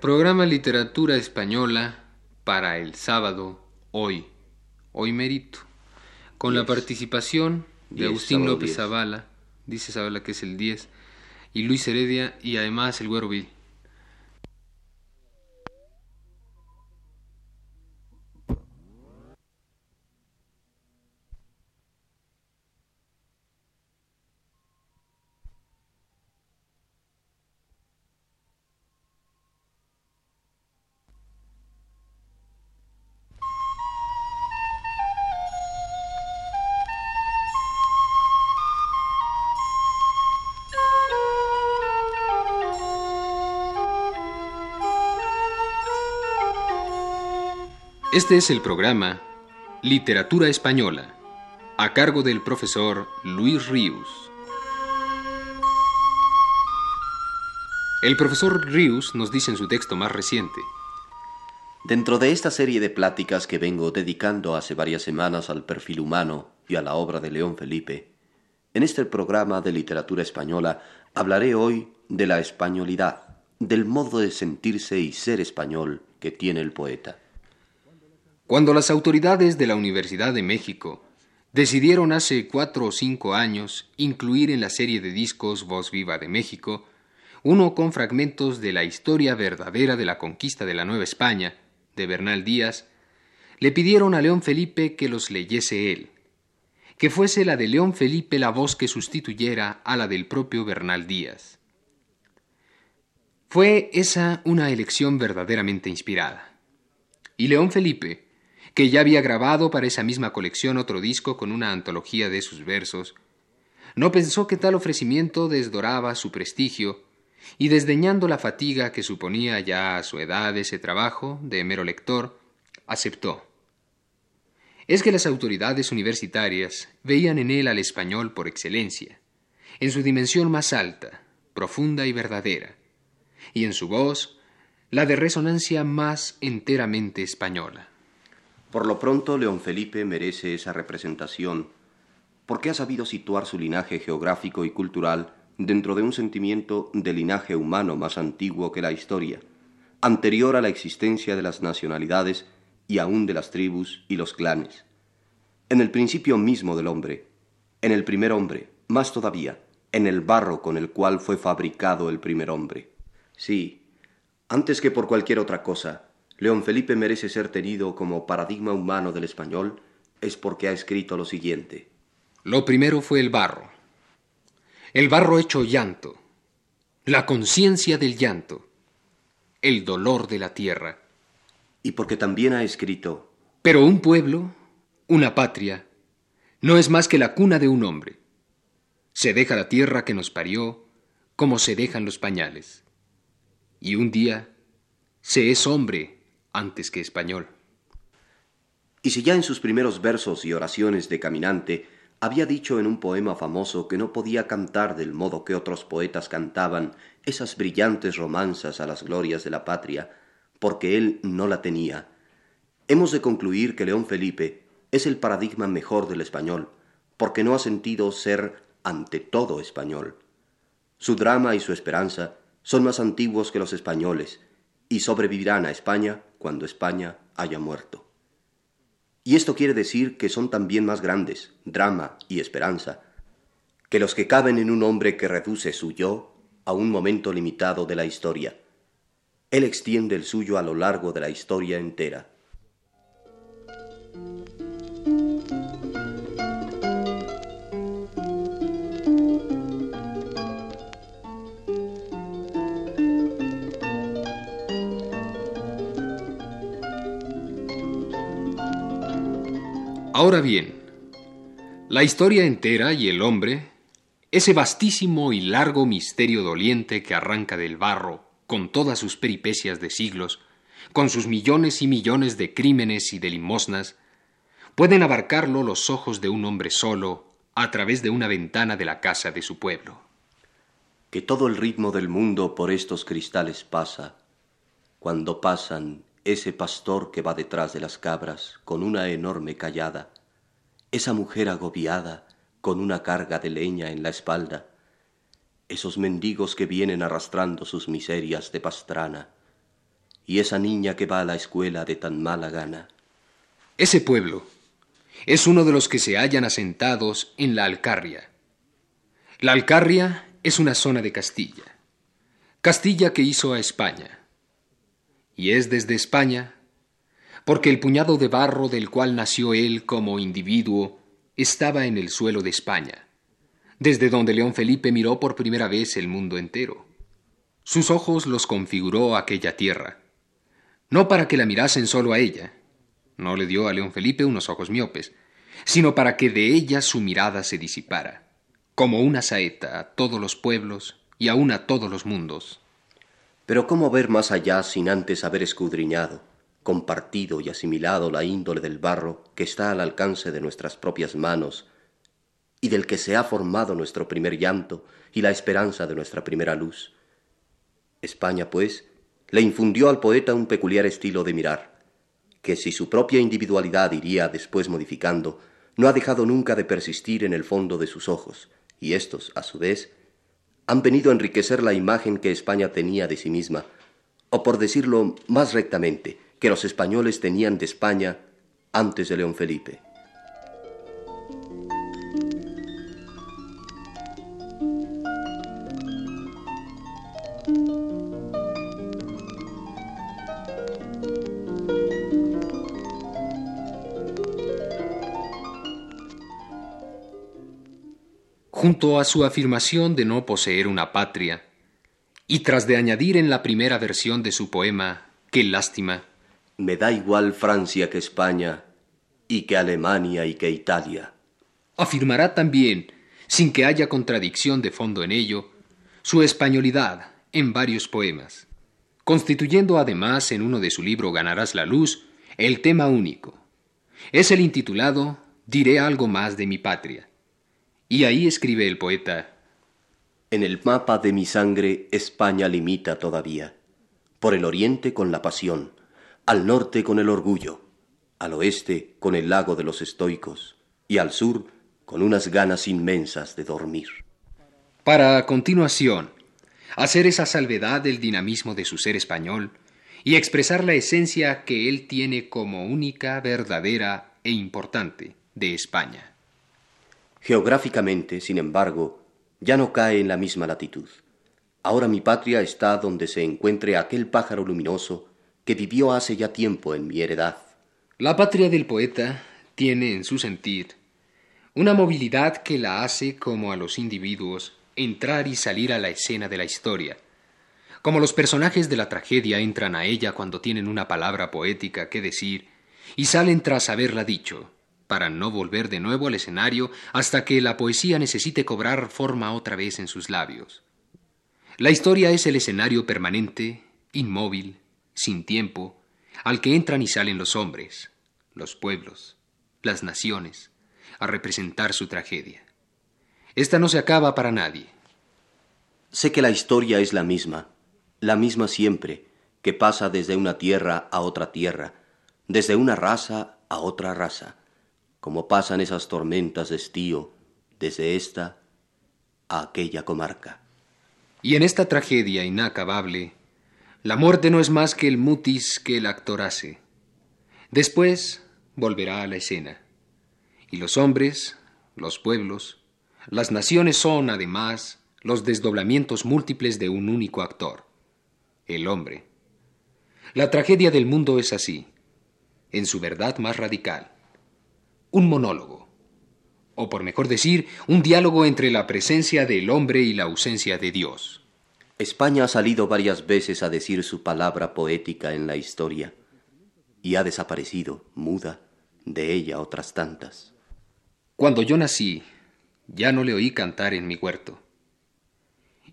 Programa Literatura Española para el sábado, hoy, hoy merito, con la participación de Agustín López Zavala, dice Zavala que es el 10, y Luis Heredia y además el Güero Bill. Este es el programa Literatura Española, a cargo del profesor Luis Ríos. El profesor Ríos nos dice en su texto más reciente. Dentro de esta serie de pláticas que vengo dedicando hace varias semanas al perfil humano y a la obra de León Felipe, en este programa de literatura española hablaré hoy de la españolidad, del modo de sentirse y ser español que tiene el poeta. Cuando las autoridades de la Universidad de México decidieron hace cuatro o cinco años incluir en la serie de discos Voz Viva de México uno con fragmentos de la historia verdadera de la conquista de la Nueva España, de Bernal Díaz, le pidieron a León Felipe que los leyese él, que fuese la de León Felipe la voz que sustituyera a la del propio Bernal Díaz. Fue esa una elección verdaderamente inspirada. Y León Felipe, que ya había grabado para esa misma colección otro disco con una antología de sus versos, no pensó que tal ofrecimiento desdoraba su prestigio, y desdeñando la fatiga que suponía ya a su edad ese trabajo de mero lector, aceptó. Es que las autoridades universitarias veían en él al español por excelencia, en su dimensión más alta, profunda y verdadera, y en su voz la de resonancia más enteramente española. Por lo pronto, León Felipe merece esa representación porque ha sabido situar su linaje geográfico y cultural dentro de un sentimiento de linaje humano más antiguo que la historia, anterior a la existencia de las nacionalidades y aún de las tribus y los clanes. En el principio mismo del hombre, en el primer hombre, más todavía, en el barro con el cual fue fabricado el primer hombre. Sí, antes que por cualquier otra cosa, León Felipe merece ser tenido como paradigma humano del español es porque ha escrito lo siguiente. Lo primero fue el barro. El barro hecho llanto, la conciencia del llanto, el dolor de la tierra. Y porque también ha escrito. Pero un pueblo, una patria, no es más que la cuna de un hombre. Se deja la tierra que nos parió como se dejan los pañales. Y un día se es hombre antes que español. Y si ya en sus primeros versos y oraciones de caminante había dicho en un poema famoso que no podía cantar del modo que otros poetas cantaban esas brillantes romanzas a las glorias de la patria, porque él no la tenía, hemos de concluir que León Felipe es el paradigma mejor del español, porque no ha sentido ser ante todo español. Su drama y su esperanza son más antiguos que los españoles, y sobrevivirán a España cuando España haya muerto. Y esto quiere decir que son también más grandes, drama y esperanza, que los que caben en un hombre que reduce su yo a un momento limitado de la historia. Él extiende el suyo a lo largo de la historia entera. Ahora bien, la historia entera y el hombre, ese vastísimo y largo misterio doliente que arranca del barro, con todas sus peripecias de siglos, con sus millones y millones de crímenes y de limosnas, pueden abarcarlo los ojos de un hombre solo a través de una ventana de la casa de su pueblo. Que todo el ritmo del mundo por estos cristales pasa, cuando pasan ese pastor que va detrás de las cabras con una enorme callada, esa mujer agobiada con una carga de leña en la espalda, esos mendigos que vienen arrastrando sus miserias de pastrana, y esa niña que va a la escuela de tan mala gana. Ese pueblo es uno de los que se hallan asentados en la Alcarria. La Alcarria es una zona de Castilla. Castilla que hizo a España. Y es desde España, porque el puñado de barro del cual nació él como individuo estaba en el suelo de España, desde donde León Felipe miró por primera vez el mundo entero. Sus ojos los configuró aquella tierra, no para que la mirasen solo a ella, no le dio a León Felipe unos ojos miopes, sino para que de ella su mirada se disipara, como una saeta a todos los pueblos y aun a todos los mundos. Pero ¿cómo ver más allá sin antes haber escudriñado, compartido y asimilado la índole del barro que está al alcance de nuestras propias manos y del que se ha formado nuestro primer llanto y la esperanza de nuestra primera luz? España, pues, le infundió al poeta un peculiar estilo de mirar, que si su propia individualidad iría después modificando, no ha dejado nunca de persistir en el fondo de sus ojos, y éstos, a su vez, han venido a enriquecer la imagen que España tenía de sí misma, o por decirlo más rectamente, que los españoles tenían de España antes de León Felipe. Junto a su afirmación de no poseer una patria, y tras de añadir en la primera versión de su poema, qué lástima, me da igual Francia que España, y que Alemania y que Italia. Afirmará también, sin que haya contradicción de fondo en ello, su españolidad en varios poemas, constituyendo además en uno de su libro Ganarás la luz el tema único. Es el intitulado Diré algo más de mi patria y ahí escribe el poeta, En el mapa de mi sangre España limita todavía, por el oriente con la pasión, al norte con el orgullo, al oeste con el lago de los estoicos y al sur con unas ganas inmensas de dormir. Para a continuación hacer esa salvedad del dinamismo de su ser español y expresar la esencia que él tiene como única, verdadera e importante de España. Geográficamente, sin embargo, ya no cae en la misma latitud. Ahora mi patria está donde se encuentre aquel pájaro luminoso que vivió hace ya tiempo en mi heredad. La patria del poeta tiene en su sentir una movilidad que la hace como a los individuos entrar y salir a la escena de la historia, como los personajes de la tragedia entran a ella cuando tienen una palabra poética que decir y salen tras haberla dicho para no volver de nuevo al escenario hasta que la poesía necesite cobrar forma otra vez en sus labios. La historia es el escenario permanente, inmóvil, sin tiempo, al que entran y salen los hombres, los pueblos, las naciones, a representar su tragedia. Esta no se acaba para nadie. Sé que la historia es la misma, la misma siempre, que pasa desde una tierra a otra tierra, desde una raza a otra raza como pasan esas tormentas de estío desde esta a aquella comarca. Y en esta tragedia inacabable, la muerte no es más que el mutis que el actor hace. Después volverá a la escena. Y los hombres, los pueblos, las naciones son, además, los desdoblamientos múltiples de un único actor, el hombre. La tragedia del mundo es así, en su verdad más radical un monólogo, o por mejor decir, un diálogo entre la presencia del hombre y la ausencia de Dios. España ha salido varias veces a decir su palabra poética en la historia, y ha desaparecido, muda, de ella otras tantas. Cuando yo nací, ya no le oí cantar en mi huerto,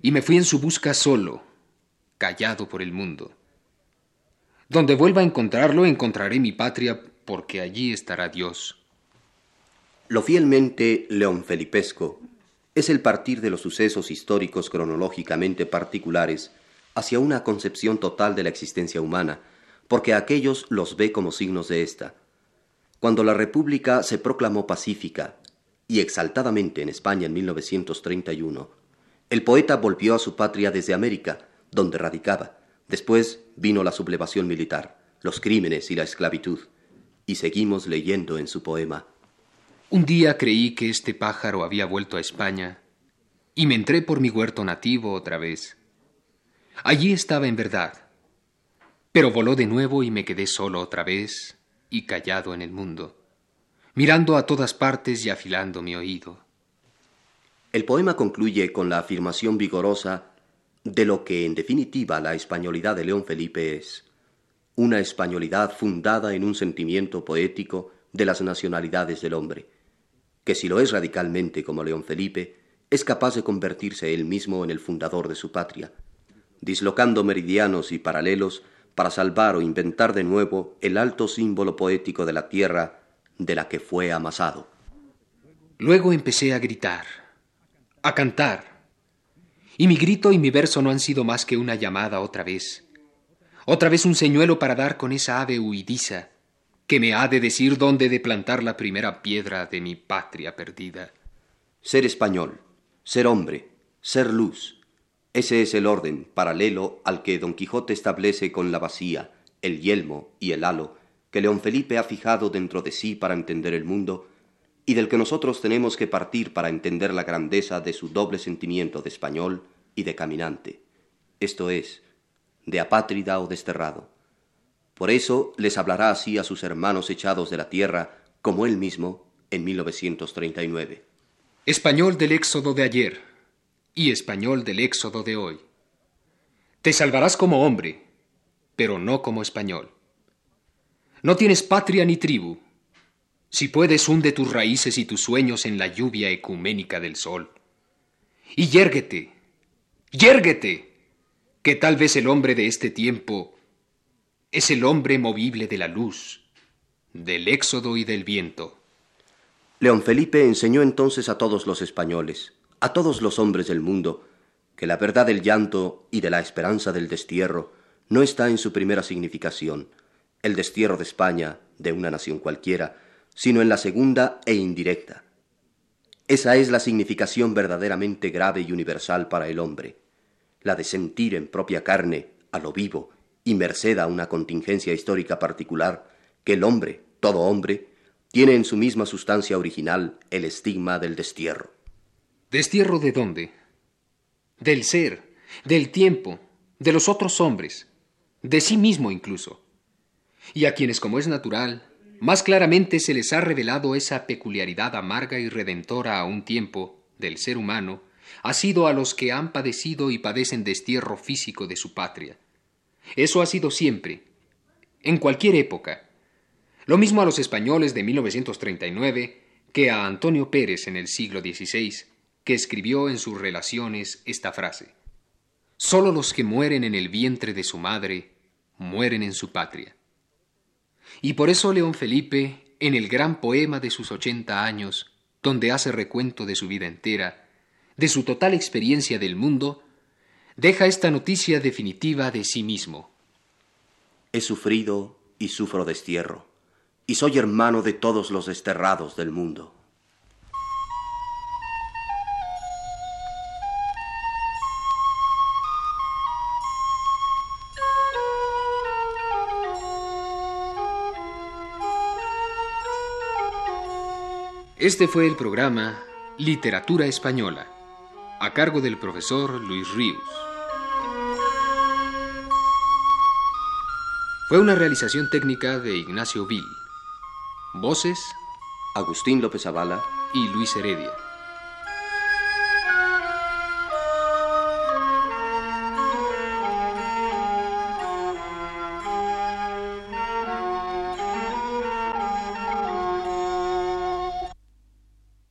y me fui en su busca solo, callado por el mundo. Donde vuelva a encontrarlo, encontraré mi patria, porque allí estará Dios. Lo fielmente leonfelipesco es el partir de los sucesos históricos cronológicamente particulares hacia una concepción total de la existencia humana, porque aquellos los ve como signos de ésta. Cuando la República se proclamó pacífica y exaltadamente en España en 1931, El poeta volvió a su patria desde América, donde radicaba. Después vino la sublevación militar, los crímenes y la esclavitud. Y seguimos leyendo en su poema. Un día creí que este pájaro había vuelto a España y me entré por mi huerto nativo otra vez. Allí estaba en verdad, pero voló de nuevo y me quedé solo otra vez y callado en el mundo, mirando a todas partes y afilando mi oído. El poema concluye con la afirmación vigorosa de lo que en definitiva la españolidad de León Felipe es, una españolidad fundada en un sentimiento poético de las nacionalidades del hombre, que si lo es radicalmente como León Felipe, es capaz de convertirse él mismo en el fundador de su patria, dislocando meridianos y paralelos para salvar o inventar de nuevo el alto símbolo poético de la tierra de la que fue amasado. Luego empecé a gritar, a cantar, y mi grito y mi verso no han sido más que una llamada otra vez, otra vez un señuelo para dar con esa ave huidiza que me ha de decir dónde de plantar la primera piedra de mi patria perdida. Ser español, ser hombre, ser luz. Ese es el orden paralelo al que Don Quijote establece con la vacía, el yelmo y el halo que León Felipe ha fijado dentro de sí para entender el mundo y del que nosotros tenemos que partir para entender la grandeza de su doble sentimiento de español y de caminante, esto es, de apátrida o desterrado. Por eso les hablará así a sus hermanos echados de la tierra, como él mismo en 1939. Español del éxodo de ayer y español del éxodo de hoy. Te salvarás como hombre, pero no como español. No tienes patria ni tribu. Si puedes, hunde tus raíces y tus sueños en la lluvia ecuménica del sol. Y yérguete, yérguete, que tal vez el hombre de este tiempo es el hombre movible de la luz, del éxodo y del viento. León Felipe enseñó entonces a todos los españoles, a todos los hombres del mundo, que la verdad del llanto y de la esperanza del destierro no está en su primera significación, el destierro de España, de una nación cualquiera, sino en la segunda e indirecta. Esa es la significación verdaderamente grave y universal para el hombre, la de sentir en propia carne, a lo vivo, y merced a una contingencia histórica particular, que el hombre, todo hombre, tiene en su misma sustancia original el estigma del destierro. ¿Destierro de dónde? Del ser, del tiempo, de los otros hombres, de sí mismo incluso. Y a quienes, como es natural, más claramente se les ha revelado esa peculiaridad amarga y redentora a un tiempo del ser humano, ha sido a los que han padecido y padecen destierro físico de su patria. Eso ha sido siempre, en cualquier época, lo mismo a los españoles de 1939 que a Antonio Pérez en el siglo XVI, que escribió en sus relaciones esta frase. Solo los que mueren en el vientre de su madre mueren en su patria. Y por eso León Felipe, en el gran poema de sus ochenta años, donde hace recuento de su vida entera, de su total experiencia del mundo, deja esta noticia definitiva de sí mismo. He sufrido y sufro destierro y soy hermano de todos los desterrados del mundo. Este fue el programa Literatura Española, a cargo del profesor Luis Ríos. Fue una realización técnica de Ignacio Vil. Voces, Agustín López Avala y Luis Heredia.